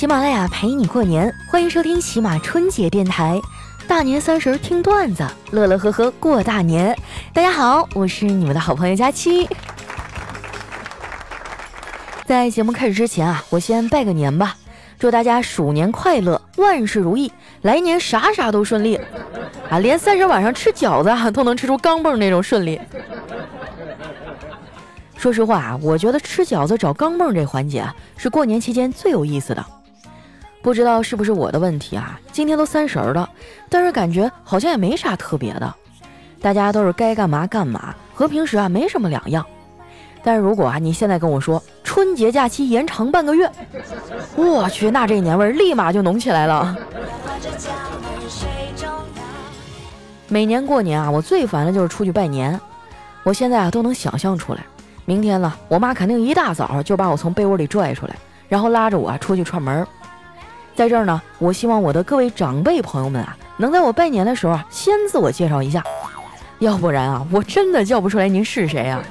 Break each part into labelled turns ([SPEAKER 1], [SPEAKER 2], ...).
[SPEAKER 1] 喜马拉雅陪你过年，欢迎收听喜马春节电台。大年三十听段子，乐乐呵呵过大年。大家好，我是你们的好朋友佳期。在节目开始之前啊，我先拜个年吧，祝大家鼠年快乐，万事如意，来年啥啥都顺利啊！连三十晚上吃饺子啊都能吃出钢镚那种顺利。说实话啊，我觉得吃饺子找钢镚这环节啊，是过年期间最有意思的。不知道是不是我的问题啊？今天都三十了，但是感觉好像也没啥特别的，大家都是该干嘛干嘛，和平时啊没什么两样。但是如果啊你现在跟我说春节假期延长半个月，我去，那这年味儿立马就浓起来了。每年过年啊，我最烦的就是出去拜年，我现在啊都能想象出来，明天呢，我妈肯定一大早就把我从被窝里拽出来，然后拉着我啊出去串门。在这儿呢，我希望我的各位长辈朋友们啊，能在我拜年的时候啊，先自我介绍一下，要不然啊，我真的叫不出来您是谁啊。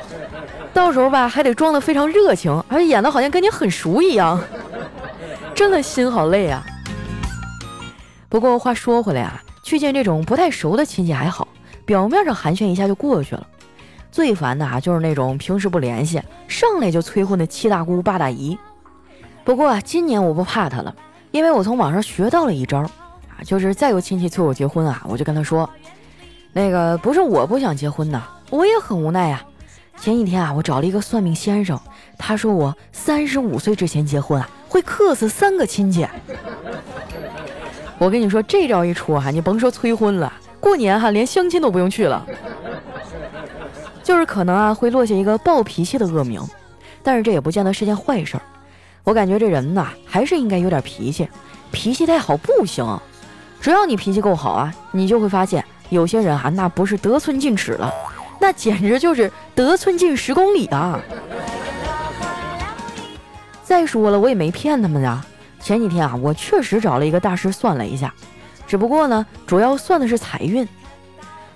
[SPEAKER 1] 到时候吧，还得装得非常热情，而且演得好像跟你很熟一样，真的心好累啊。不过话说回来啊，去见这种不太熟的亲戚还好，表面上寒暄一下就过去了。最烦的啊，就是那种平时不联系，上来就催婚的七大姑八大姨。不过啊，今年我不怕他了，因为我从网上学到了一招，啊，就是再有亲戚催我结婚啊，我就跟他说，那个不是我不想结婚呐，我也很无奈呀。前几天啊，我找了一个算命先生，他说我三十五岁之前结婚啊，会克死三个亲戚。我跟你说，这招一出哈，你甭说催婚了，过年哈连相亲都不用去了，就是可能啊会落下一个暴脾气的恶名，但是这也不见得是件坏事儿。我感觉这人呐，还是应该有点脾气，脾气太好不行。只要你脾气够好啊，你就会发现有些人啊，那不是得寸进尺了，那简直就是得寸进十公里啊！再说了，我也没骗他们呀。前几天啊，我确实找了一个大师算了一下，只不过呢，主要算的是财运。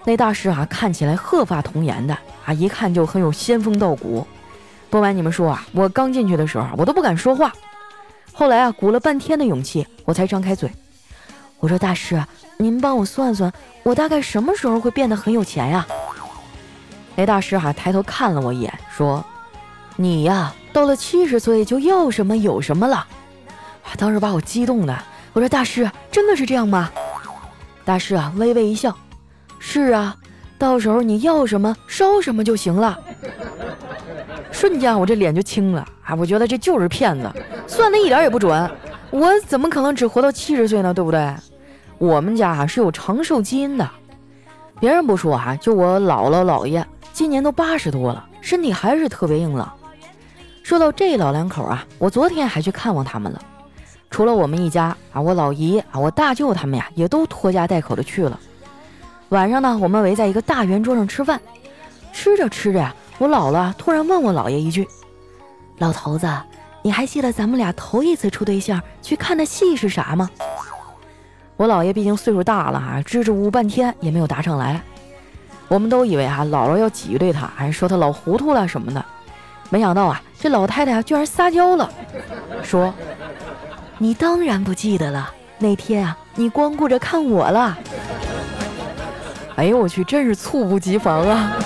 [SPEAKER 1] 那大师啊，看起来鹤发童颜的啊，一看就很有仙风道骨。不瞒你们说啊，我刚进去的时候，我都不敢说话。后来啊，鼓了半天的勇气，我才张开嘴。我说：“大师，您帮我算算，我大概什么时候会变得很有钱呀？”那大师哈抬头看了我一眼，说：“你呀，到了七十岁就要什么有什么了。”当时把我激动的。我说：“大师，真的是这样吗？”大师啊，微微一笑：“是啊，到时候你要什么烧什么就行了。”瞬间我这脸就青了啊！我觉得这就是骗子，算的一点也不准。我怎么可能只活到七十岁呢？对不对？我们家啊是有长寿基因的。别人不说啊，就我姥姥姥爷今年都八十多了，身体还是特别硬朗。说到这老两口啊，我昨天还去看望他们了。除了我们一家啊，我老姨啊，我大舅他们呀，也都拖家带口的去了。晚上呢，我们围在一个大圆桌上吃饭，吃着吃着呀。我姥姥突然问我姥爷一句：“老头子，你还记得咱们俩头一次处对象去看的戏是啥吗？”我姥爷毕竟岁数大了啊，支支吾吾半天也没有答上来。我们都以为啊，姥姥要挤兑他，还说他老糊涂了什么的。没想到啊，这老太太居然撒娇了，说：“你当然不记得了，那天啊，你光顾着看我了。”哎呦我去，真是猝不及防啊！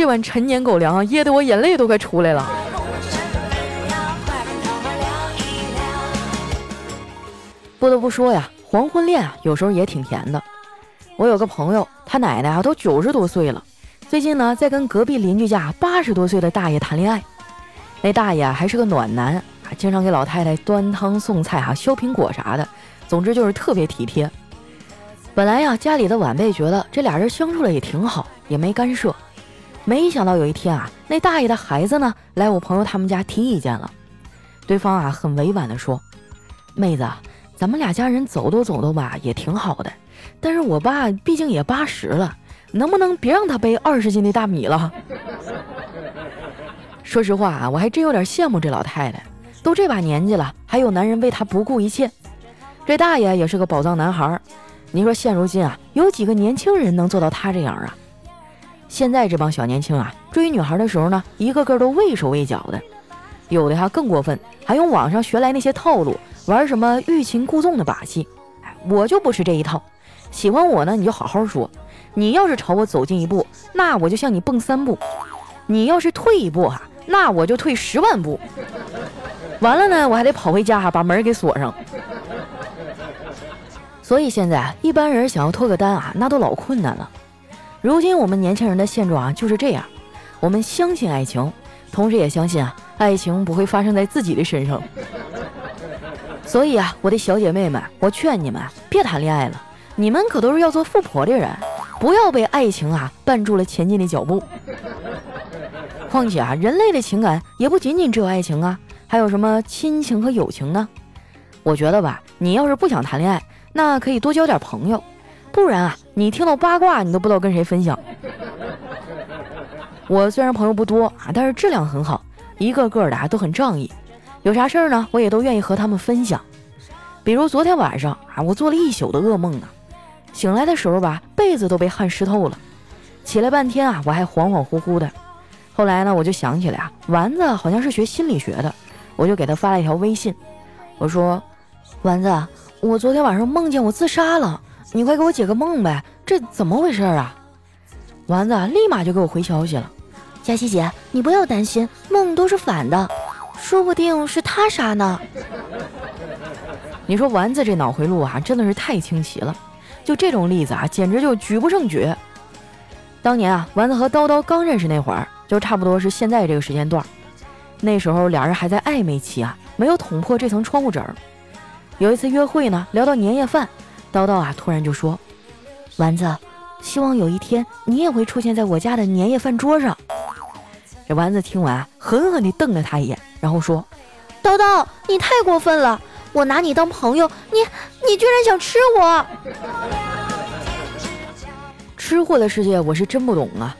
[SPEAKER 1] 这碗陈年狗粮，噎得我眼泪都快出来了。不得不说呀，黄昏恋啊，有时候也挺甜的。我有个朋友，他奶奶啊都九十多岁了，最近呢在跟隔壁邻居家八十多岁的大爷谈恋爱。那大爷还是个暖男啊，经常给老太太端汤送菜啊，削苹果啥的，总之就是特别体贴。本来呀，家里的晚辈觉得这俩人相处的也挺好，也没干涉。没想到有一天啊，那大爷的孩子呢来我朋友他们家提意见了。对方啊很委婉的说：“妹子，咱们俩家人走动走动吧，也挺好的。但是我爸毕竟也八十了，能不能别让他背二十斤的大米了？” 说实话啊，我还真有点羡慕这老太太，都这把年纪了，还有男人为她不顾一切。这大爷也是个宝藏男孩，你说现如今啊，有几个年轻人能做到他这样啊？现在这帮小年轻啊，追女孩的时候呢，一个个都畏手畏脚的。有的还更过分，还用网上学来那些套路，玩什么欲擒故纵的把戏。哎，我就不吃这一套。喜欢我呢，你就好好说；你要是朝我走近一步，那我就向你蹦三步；你要是退一步哈，那我就退十万步。完了呢，我还得跑回家哈，把门给锁上。所以现在一般人想要脱个单啊，那都老困难了。如今我们年轻人的现状啊就是这样，我们相信爱情，同时也相信啊，爱情不会发生在自己的身上。所以啊，我的小姐妹们，我劝你们别谈恋爱了，你们可都是要做富婆的人，不要被爱情啊绊住了前进的脚步。况且啊，人类的情感也不仅仅只有爱情啊。还有什么亲情和友情呢？我觉得吧，你要是不想谈恋爱，那可以多交点朋友，不然啊，你听到八卦你都不知道跟谁分享。我虽然朋友不多啊，但是质量很好，一个个的啊都很仗义，有啥事儿呢，我也都愿意和他们分享。比如昨天晚上啊，我做了一宿的噩梦呢，醒来的时候吧，被子都被汗湿透了，起来半天啊，我还恍恍惚惚的。后来呢，我就想起来啊，丸子好像是学心理学的。我就给他发了一条微信，我说：“丸子，我昨天晚上梦见我自杀了，你快给我解个梦呗，这怎么回事啊？”丸子立马就给我回消息了：“佳琪姐，你不要担心，梦都是反的，说不定是他杀呢。”你说丸子这脑回路啊，真的是太清奇了，就这种例子啊，简直就举不胜举。当年啊，丸子和叨叨刚认识那会儿，就差不多是现在这个时间段。那时候俩人还在暧昧期啊，没有捅破这层窗户纸儿。有一次约会呢，聊到年夜饭，叨叨啊突然就说：“丸子，希望有一天你也会出现在我家的年夜饭桌上。”这丸子听完，狠狠地瞪了他一眼，然后说：“叨叨，你太过分了！我拿你当朋友，你你居然想吃我！吃货的世界我是真不懂啊，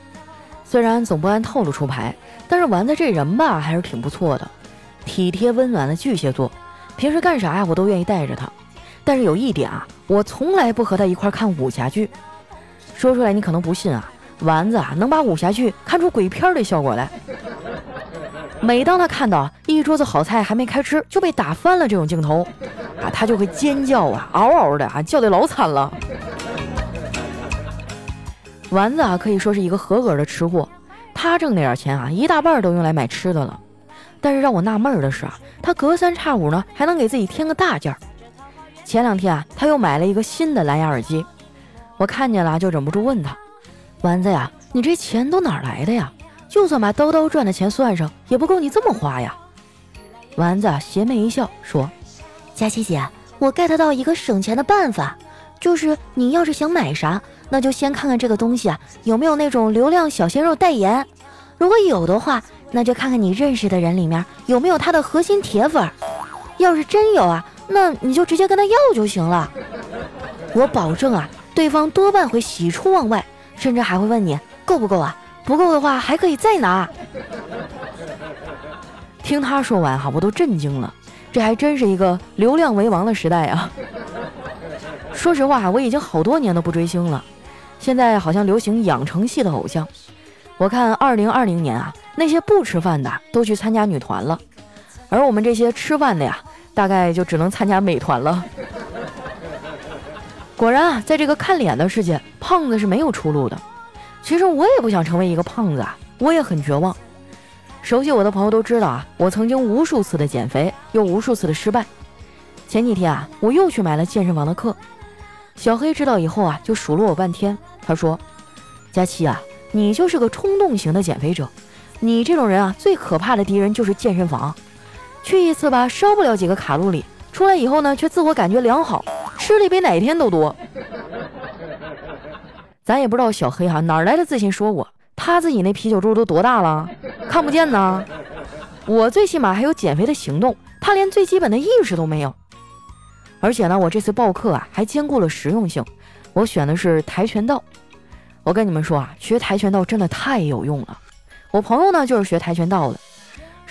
[SPEAKER 1] 虽然总不按套路出牌。”但是丸子这人吧，还是挺不错的，体贴温暖的巨蟹座，平时干啥呀，我都愿意带着他。但是有一点啊，我从来不和他一块看武侠剧。说出来你可能不信啊，丸子啊能把武侠剧看出鬼片的效果来。每当他看到一桌子好菜还没开吃就被打翻了这种镜头，啊，他就会尖叫啊，嗷嗷的啊，叫的老惨了。丸子啊，可以说是一个合格的吃货。他挣那点钱啊，一大半都用来买吃的了。但是让我纳闷的是啊，他隔三差五呢还能给自己添个大件儿。前两天啊，他又买了一个新的蓝牙耳机，我看见了就忍不住问他：“丸子呀，你这钱都哪来的呀？就算把兜兜赚的钱算上，也不够你这么花呀。”丸子邪魅一笑说：“佳琪姐，我 get 到一个省钱的办法，就是你要是想买啥。”那就先看看这个东西啊有没有那种流量小鲜肉代言，如果有的话，那就看看你认识的人里面有没有他的核心铁粉。要是真有啊，那你就直接跟他要就行了。我保证啊，对方多半会喜出望外，甚至还会问你够不够啊？不够的话还可以再拿。听他说完哈，我都震惊了，这还真是一个流量为王的时代啊。说实话，我已经好多年都不追星了。现在好像流行养成系的偶像，我看二零二零年啊，那些不吃饭的都去参加女团了，而我们这些吃饭的呀，大概就只能参加美团了。果然啊，在这个看脸的世界，胖子是没有出路的。其实我也不想成为一个胖子啊，我也很绝望。熟悉我的朋友都知道啊，我曾经无数次的减肥，又无数次的失败。前几天啊，我又去买了健身房的课。小黑知道以后啊，就数落我半天。他说：“佳期啊，你就是个冲动型的减肥者。你这种人啊，最可怕的敌人就是健身房。去一次吧，烧不了几个卡路里，出来以后呢，却自我感觉良好，吃的比哪天都多。咱也不知道小黑哈哪来的自信，说我他自己那啤酒肚都多大了，看不见呢。我最起码还有减肥的行动，他连最基本的意识都没有。”而且呢，我这次报课啊，还兼顾了实用性。我选的是跆拳道。我跟你们说啊，学跆拳道真的太有用了。我朋友呢就是学跆拳道的。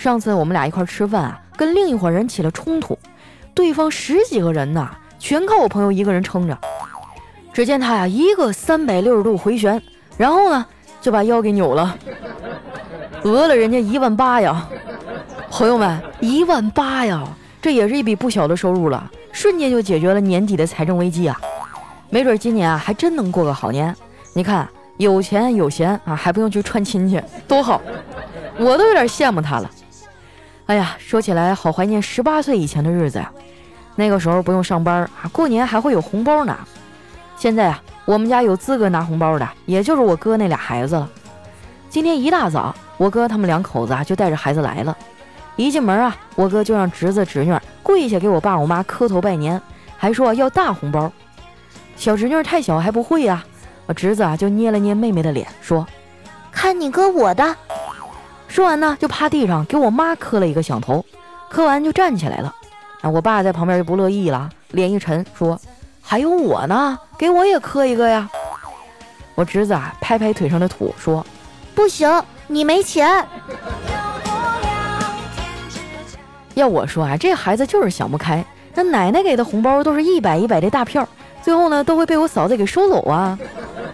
[SPEAKER 1] 上次我们俩一块吃饭啊，跟另一伙人起了冲突，对方十几个人呢，全靠我朋友一个人撑着。只见他呀，一个三百六十度回旋，然后呢就把腰给扭了，讹了人家一万八呀。朋友们，一万八呀，这也是一笔不小的收入了，瞬间就解决了年底的财政危机啊！没准今年啊还真能过个好年。你看，有钱有闲啊，还不用去串亲戚，多好！我都有点羡慕他了。哎呀，说起来好怀念十八岁以前的日子呀，那个时候不用上班啊，过年还会有红包拿。现在啊，我们家有资格拿红包的，也就是我哥那俩孩子了。今天一大早，我哥他们两口子啊就带着孩子来了。一进门啊，我哥就让侄子侄女跪下给我爸我妈磕头拜年，还说要大红包。小侄女太小还不会呀，我侄子啊就捏了捏妹妹的脸，说：“看你哥我的。”说完呢，就趴地上给我妈磕了一个响头，磕完就站起来了。啊，我爸在旁边就不乐意了，脸一沉，说：“还有我呢，给我也磕一个呀。”我侄子啊拍拍腿上的土，说：“不行，你没钱。”要我说啊，这孩子就是想不开。那奶奶给的红包都是一百一百的大票，最后呢都会被我嫂子给收走啊。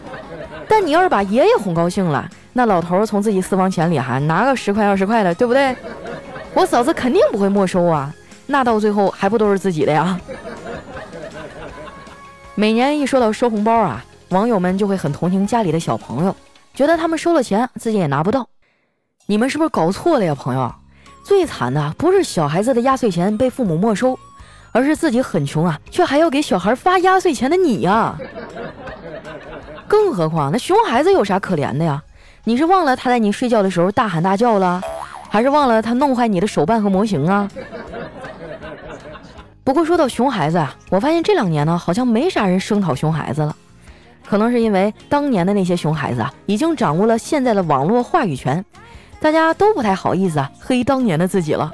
[SPEAKER 1] 但你要是把爷爷哄高兴了，那老头从自己私房钱里还拿个十块二十块的，对不对？我嫂子肯定不会没收啊，那到最后还不都是自己的呀？每年一说到收红包啊，网友们就会很同情家里的小朋友，觉得他们收了钱自己也拿不到。你们是不是搞错了呀，朋友？最惨的不是小孩子的压岁钱被父母没收，而是自己很穷啊，却还要给小孩发压岁钱的你呀！更何况那熊孩子有啥可怜的呀？你是忘了他在你睡觉的时候大喊大叫了，还是忘了他弄坏你的手办和模型啊？不过说到熊孩子啊，我发现这两年呢，好像没啥人声讨熊孩子了，可能是因为当年的那些熊孩子啊，已经掌握了现在的网络话语权。大家都不太好意思啊，黑当年的自己了。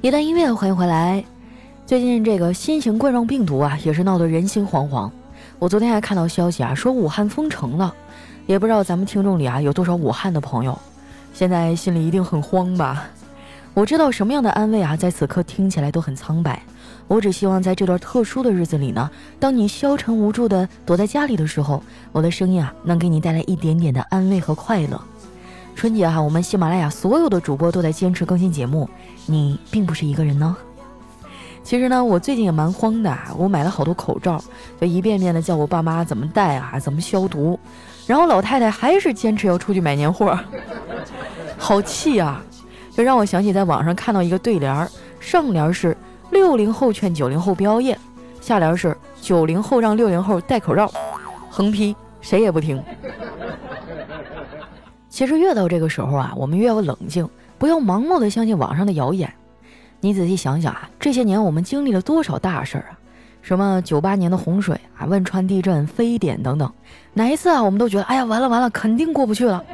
[SPEAKER 1] 一段音乐，欢迎回来。最近这个新型冠状病毒啊，也是闹得人心惶惶。我昨天还看到消息啊，说武汉封城了，也不知道咱们听众里啊有多少武汉的朋友，现在心里一定很慌吧？我知道什么样的安慰啊，在此刻听起来都很苍白。我只希望在这段特殊的日子里呢，当你消沉无助的躲在家里的时候，我的声音啊，能给你带来一点点的安慰和快乐。春节哈，我们喜马拉雅所有的主播都在坚持更新节目，你并不是一个人呢。其实呢，我最近也蛮慌的，我买了好多口罩，就一遍遍的叫我爸妈怎么戴啊，怎么消毒，然后老太太还是坚持要出去买年货，好气啊！就让我想起在网上看到一个对联，上联是六零后劝九零后不要夜，下联是九零后让六零后戴口罩，横批谁也不听。其实越到这个时候啊，我们越要冷静，不要盲目的相信网上的谣言。你仔细想想啊，这些年我们经历了多少大事儿啊？什么九八年的洪水啊，汶川地震、非典等等，哪一次啊，我们都觉得哎呀，完了完了，肯定过不去了。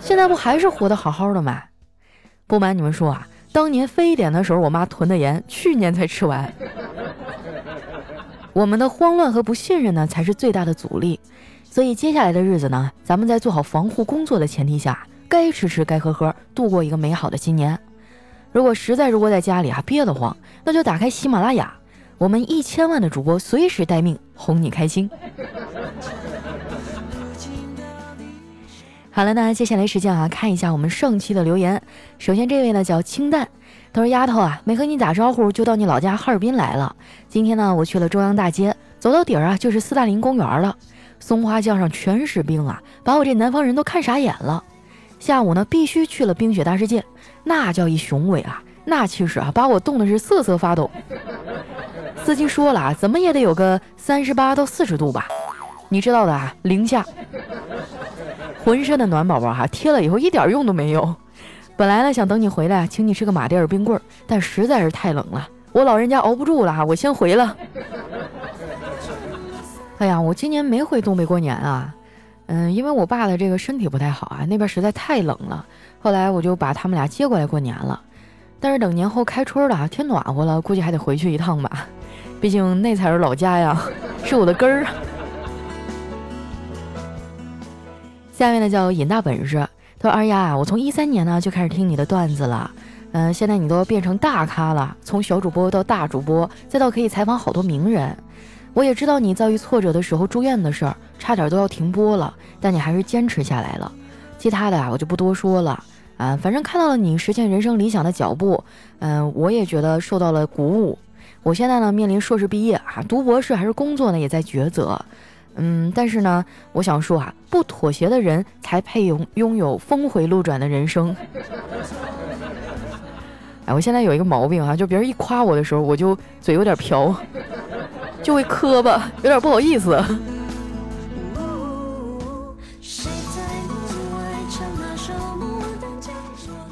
[SPEAKER 1] 现在不还是活得好好的吗？不瞒你们说啊，当年非典的时候，我妈囤的盐，去年才吃完。我们的慌乱和不信任呢，才是最大的阻力。所以接下来的日子呢，咱们在做好防护工作的前提下，该吃吃，该喝喝，度过一个美好的新年。如果实在是窝在家里啊憋得慌，那就打开喜马拉雅，我们一千万的主播随时待命，哄你开心。好了，那接下来时间啊，看一下我们上期的留言。首先这位呢叫清淡，他说：“丫头啊，没和你打招呼就到你老家哈尔滨来了。今天呢，我去了中央大街，走到底儿啊就是斯大林公园了。松花江上全是冰啊，把我这南方人都看傻眼了。下午呢，必须去了冰雪大世界。”那叫一雄伟啊！那气势啊，把我冻得是瑟瑟发抖。司机说了啊，怎么也得有个三十八到四十度吧？你知道的啊，零下，浑身的暖宝宝哈，贴了以后一点用都没有。本来呢想等你回来，请你吃个马迭尔冰棍，但实在是太冷了，我老人家熬不住了哈，我先回了。哎呀，我今年没回东北过年啊，嗯，因为我爸的这个身体不太好啊，那边实在太冷了。后来我就把他们俩接过来过年了，但是等年后开春了，天暖和了，估计还得回去一趟吧，毕竟那才是老家呀，是我的根儿。下面呢叫尹大本事，他说二丫，我从一三年呢就开始听你的段子了，嗯，现在你都变成大咖了，从小主播到大主播，再到可以采访好多名人。我也知道你遭遇挫折的时候住院的事儿，差点都要停播了，但你还是坚持下来了。其他的啊，我就不多说了。啊，反正看到了你实现人生理想的脚步，嗯，我也觉得受到了鼓舞。我现在呢，面临硕士毕业啊，读博士还是工作呢，也在抉择。嗯，但是呢，我想说啊，不妥协的人才配拥拥有峰回路转的人生。哎，我现在有一个毛病啊，就别人一夸我的时候，我就嘴有点瓢。就会磕巴，有点不好意思。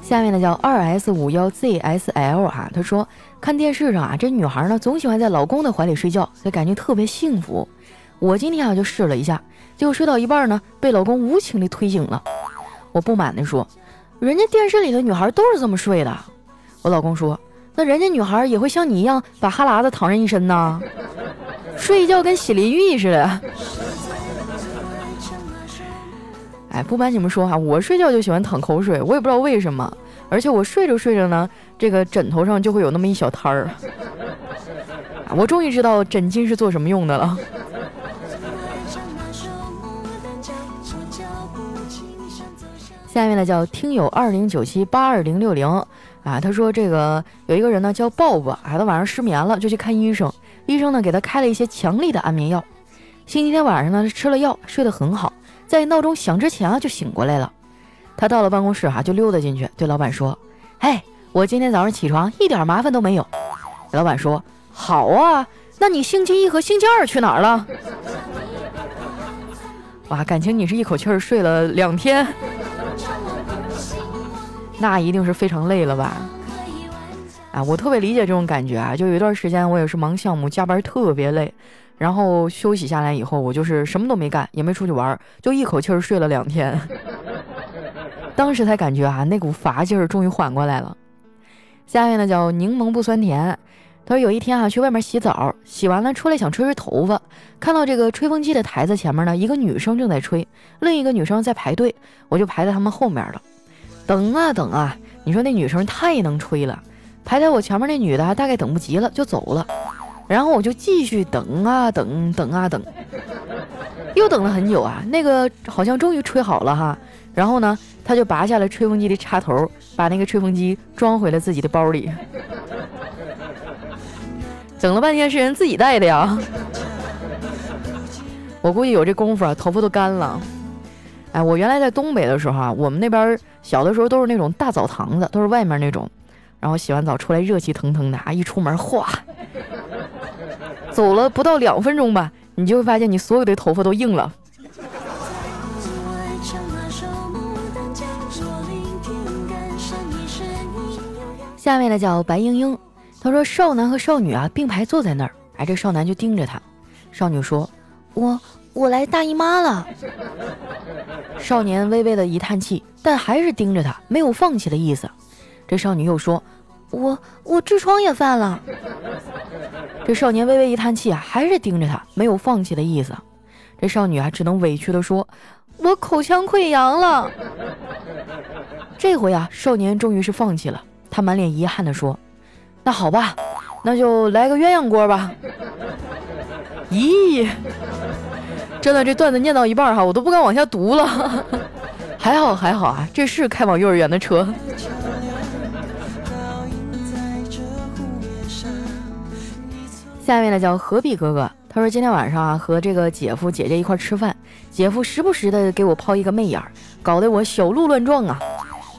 [SPEAKER 1] 下面呢叫二 S 五幺 ZSL 哈，他说看电视上啊，这女孩呢总喜欢在老公的怀里睡觉，就感觉特别幸福。我今天啊就试了一下，结果睡到一半呢，被老公无情的推醒了。我不满的说，人家电视里的女孩都是这么睡的。我老公说，那人家女孩也会像你一样把哈喇子淌人一身呢。睡一觉跟洗淋浴似的。哎，不瞒你们说哈，我睡觉就喜欢淌口水，我也不知道为什么。而且我睡着睡着呢，这个枕头上就会有那么一小摊儿。我终于知道枕巾是做什么用的了。下面呢叫听友二零九七八二零六零啊，他说这个有一个人呢叫鲍勃，啊，他晚上失眠了，就去看医生。医生呢给他开了一些强力的安眠药。星期天晚上呢，他吃了药，睡得很好，在闹钟响之前啊就醒过来了。他到了办公室哈，就溜达进去，对老板说：“嘿，我今天早上起床一点麻烦都没有。”老板说：“好啊，那你星期一和星期二去哪儿了？”哇，感情你是一口气儿睡了两天，那一定是非常累了吧？啊，我特别理解这种感觉啊！就有一段时间，我也是忙项目，加班特别累，然后休息下来以后，我就是什么都没干，也没出去玩，就一口气儿睡了两天。当时才感觉啊，那股乏劲儿终于缓过来了。下面呢叫柠檬不酸甜，他说有一天啊，去外面洗澡，洗完了出来想吹吹头发，看到这个吹风机的台子前面呢，一个女生正在吹，另一个女生在排队，我就排在他们后面了。等啊等啊，你说那女生太能吹了。排在我前面那女的大概等不及了，就走了。然后我就继续等啊等，等啊等，又等了很久啊。那个好像终于吹好了哈。然后呢，他就拔下了吹风机的插头，把那个吹风机装回了自己的包里。整了半天是人自己带的呀。我估计有这功夫啊，头发都干了。哎，我原来在东北的时候啊，我们那边小的时候都是那种大澡堂子，都是外面那种。然后洗完澡出来热气腾腾的啊，一出门哗，走了不到两分钟吧，你就会发现你所有的头发都硬了。下面的叫白英英，他说少男和少女啊并排坐在那儿，哎，这少男就盯着他，少女说：“我我来大姨妈了。”少年微微的一叹气，但还是盯着他，没有放弃的意思。这少女又说：“我我痔疮也犯了。”这少年微微一叹气啊，还是盯着他，没有放弃的意思。这少女啊，只能委屈的说：“我口腔溃疡了。”这回啊，少年终于是放弃了，他满脸遗憾的说：“那好吧，那就来个鸳鸯锅吧。”咦，真的这段子念到一半哈，我都不敢往下读了。还好还好啊，这是开往幼儿园的车。下面呢叫何必哥哥，他说今天晚上啊和这个姐夫姐姐一块吃饭，姐夫时不时的给我抛一个媚眼儿，搞得我小鹿乱撞啊。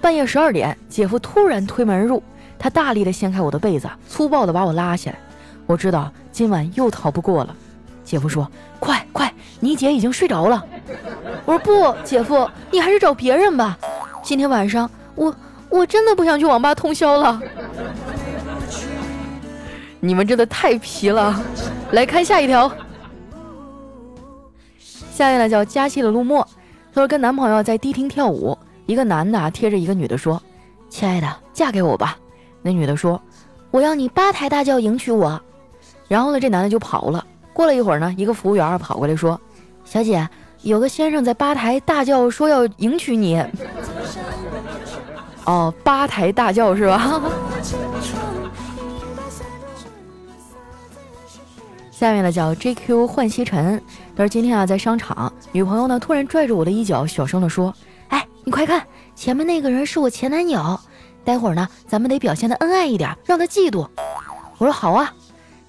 [SPEAKER 1] 半夜十二点，姐夫突然推门而入，他大力的掀开我的被子，粗暴的把我拉起来。我知道今晚又逃不过了。姐夫说：“快快，你姐已经睡着了。”我说：“不，姐夫，你还是找别人吧。今天晚上我我真的不想去网吧通宵了。”你们真的太皮了！来看下一条。下面呢叫佳期的陆墨，他说跟男朋友在迪厅跳舞，一个男的啊贴着一个女的说：“亲爱的，嫁给我吧。”那女的说：“我要你八抬大轿迎娶我。”然后呢，这男的就跑了。过了一会儿呢，一个服务员跑过来说：“小姐，有个先生在吧台大叫说要迎娶你。哦，吧台大叫是吧？下面呢叫 JQ 幻西尘，他说今天啊在商场，女朋友呢突然拽着我的衣角，小声的说：“哎，你快看，前面那个人是我前男友，待会儿呢咱们得表现的恩爱一点，让他嫉妒。”我说好啊，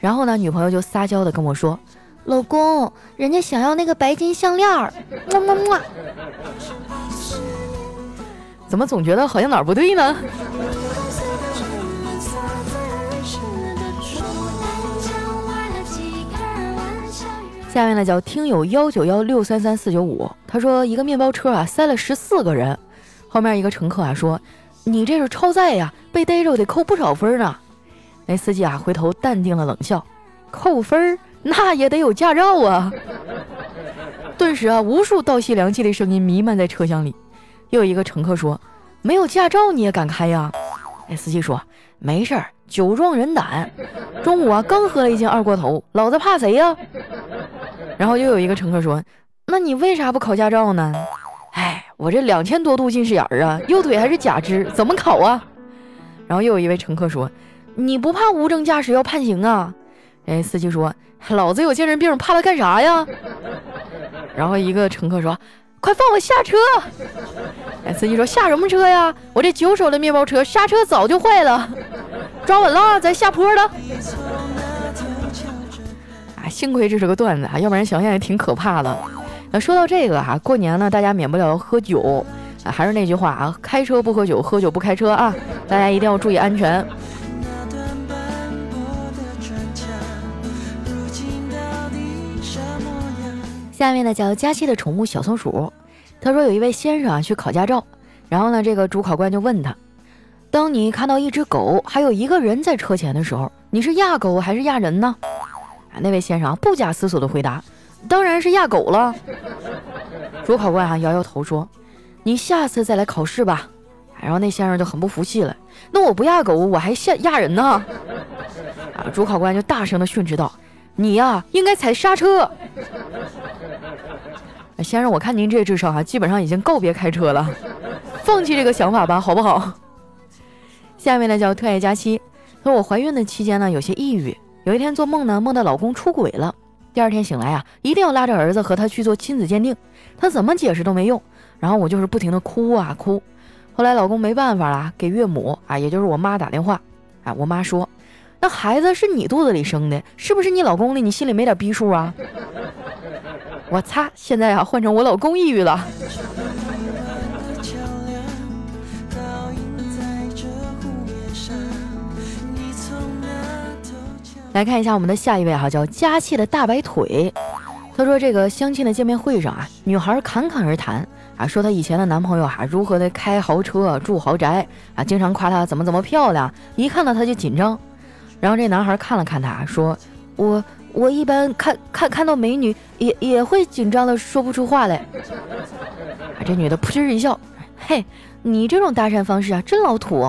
[SPEAKER 1] 然后呢女朋友就撒娇的跟我说：“老公，人家想要那个白金项链儿。”么么么。怎么总觉得好像哪儿不对呢？下面呢叫听友幺九幺六三三四九五，他说一个面包车啊塞了十四个人，后面一个乘客啊说你这是超载呀，被逮着得扣不少分呢。那司机啊回头淡定的冷笑，扣分儿那也得有驾照啊。顿时啊无数倒吸凉气的声音弥漫在车厢里，又有一个乘客说没有驾照你也敢开呀？那，司机说没事儿，酒壮人胆，中午啊刚喝了一斤二锅头，老子怕谁呀？然后又有一个乘客说：“那你为啥不考驾照呢？”哎，我这两千多度近视眼儿啊，右腿还是假肢，怎么考啊？然后又有一位乘客说：“你不怕无证驾驶要判刑啊？”哎，司机说：“老子有精神病，怕他干啥呀？” 然后一个乘客说：“快放我下车！”哎，司机说：“下什么车呀？我这九手的面包车刹车早就坏了，抓稳了，咱下坡了。”啊幸亏这是个段子啊，要不然想想也挺可怕的。那说到这个哈，过年呢，大家免不了要喝酒啊。还是那句话啊，开车不喝酒，喝酒不开车啊。大家一定要注意安全。下面呢叫佳期的宠物小松鼠，他说有一位先生啊去考驾照，然后呢这个主考官就问他，当你看到一只狗还有一个人在车前的时候，你是压狗还是压人呢？啊，那位先生不假思索的回答：“当然是压狗了。”主考官啊摇摇头说：“你下次再来考试吧。”然后那先生就很不服气了：“那我不压狗，我还下压人呢？”啊，主考官就大声的训斥道：“你呀，应该踩刹车。”先生，我看您这智商啊，基本上已经告别开车了，放弃这个想法吧，好不好？下面呢叫特爱佳期，说我怀孕的期间呢有些抑郁。有一天做梦呢，梦到老公出轨了。第二天醒来啊，一定要拉着儿子和他去做亲子鉴定。他怎么解释都没用，然后我就是不停的哭啊哭。后来老公没办法了，给岳母啊，也就是我妈打电话。哎，我妈说，那孩子是你肚子里生的，是不是你老公的？你心里没点逼数啊？我擦，现在啊换成我老公抑郁了。来看一下我们的下一位哈，叫佳气的大白腿。他说这个相亲的见面会上啊，女孩侃侃而谈啊，说她以前的男朋友哈如何的开豪车住豪宅啊，经常夸她怎么怎么漂亮，一看到她就紧张。然后这男孩看了看她，说：“我我一般看看看到美女也也会紧张的说不出话来。”啊，这女的扑哧一笑，嘿，你这种搭讪方式啊，真老土。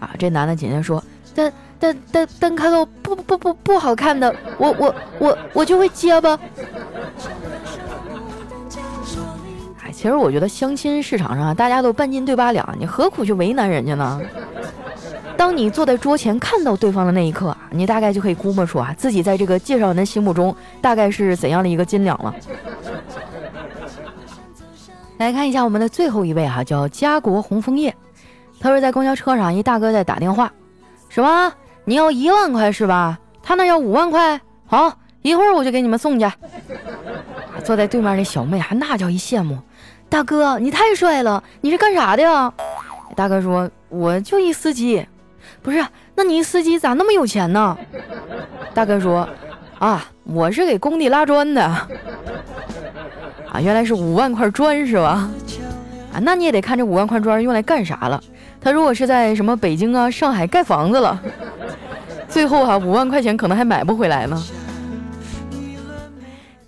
[SPEAKER 1] 啊，这男的紧接说：“但。”但但但看到不不不不好看的，我我我我就会结巴。哎，其实我觉得相亲市场上啊，大家都半斤对八两，你何苦去为难人家呢？当你坐在桌前看到对方的那一刻啊，你大概就可以估摸出啊，自己在这个介绍人的心目中大概是怎样的一个斤两了。来看一下我们的最后一位哈，叫家国红枫叶，他说在公交车上，一大哥在打电话，什么？你要一万块是吧？他那要五万块，好，一会儿我就给你们送去。坐在对面那小妹还那叫一羡慕，大哥你太帅了，你是干啥的呀？大哥说我就一司机，不是，那你司机咋那么有钱呢？大哥说啊，我是给工地拉砖的。啊，原来是五万块砖是吧？啊，那你也得看这五万块砖用来干啥了。他如果是在什么北京啊、上海盖房子了。最后哈，五万块钱可能还买不回来呢。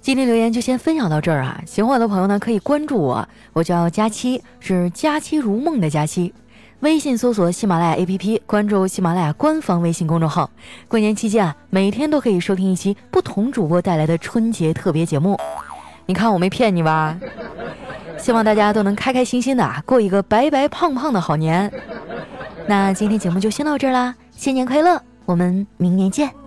[SPEAKER 1] 今天留言就先分享到这儿啊！喜欢我的朋友呢，可以关注我，我叫佳期，是佳期如梦的佳期。微信搜索喜马拉雅 app 关注喜马拉雅官方微信公众号。过年期间啊每天都可以收听一期不同主播带来的春节特别节目。你看我没骗你吧？希望大家都能开开心心的啊过一个白白胖胖的好年。那今天节目就先到这儿啦新年快乐我们明年见。